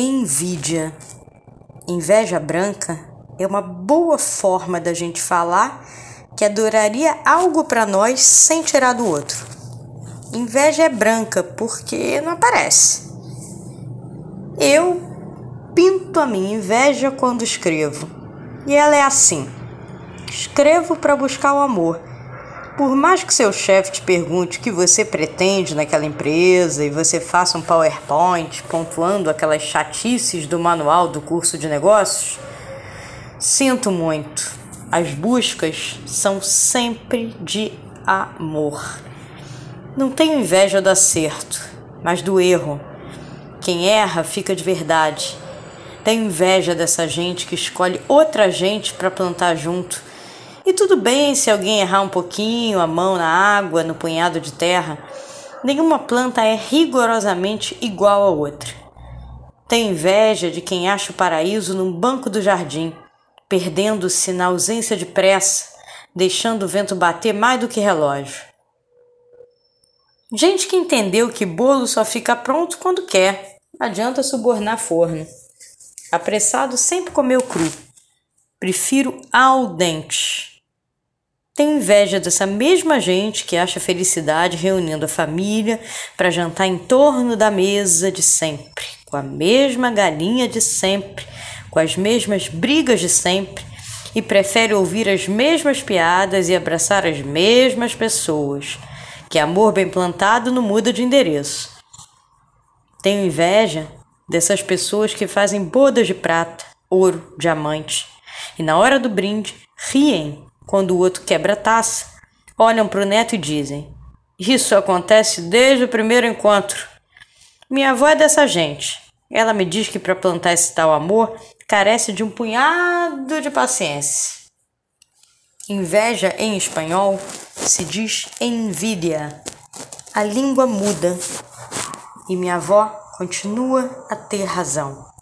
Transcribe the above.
Envidia. Inveja branca é uma boa forma da gente falar que adoraria algo para nós sem tirar do outro. Inveja é branca porque não aparece. Eu pinto a minha inveja quando escrevo. E ela é assim: escrevo para buscar o amor por mais que seu chefe te pergunte o que você pretende naquela empresa e você faça um PowerPoint pontuando aquelas chatices do manual do curso de negócios, sinto muito. As buscas são sempre de amor. Não tenho inveja do acerto, mas do erro. Quem erra fica de verdade. Tenho inveja dessa gente que escolhe outra gente para plantar junto e tudo bem se alguém errar um pouquinho a mão na água, no punhado de terra. Nenhuma planta é rigorosamente igual a outra. Tenho inveja de quem acha o paraíso num banco do jardim, perdendo-se na ausência de pressa, deixando o vento bater mais do que relógio. Gente que entendeu que bolo só fica pronto quando quer. Adianta subornar forno. Apressado sempre comeu cru. Prefiro al dente. Tenho inveja dessa mesma gente que acha felicidade reunindo a família para jantar em torno da mesa de sempre, com a mesma galinha de sempre, com as mesmas brigas de sempre e prefere ouvir as mesmas piadas e abraçar as mesmas pessoas, que amor bem plantado não muda de endereço. Tenho inveja dessas pessoas que fazem bodas de prata, ouro, diamante e na hora do brinde riem quando o outro quebra a taça, olham para o neto e dizem: Isso acontece desde o primeiro encontro. Minha avó é dessa gente. Ela me diz que para plantar esse tal amor carece de um punhado de paciência. Inveja em espanhol se diz envidia. A língua muda e minha avó continua a ter razão.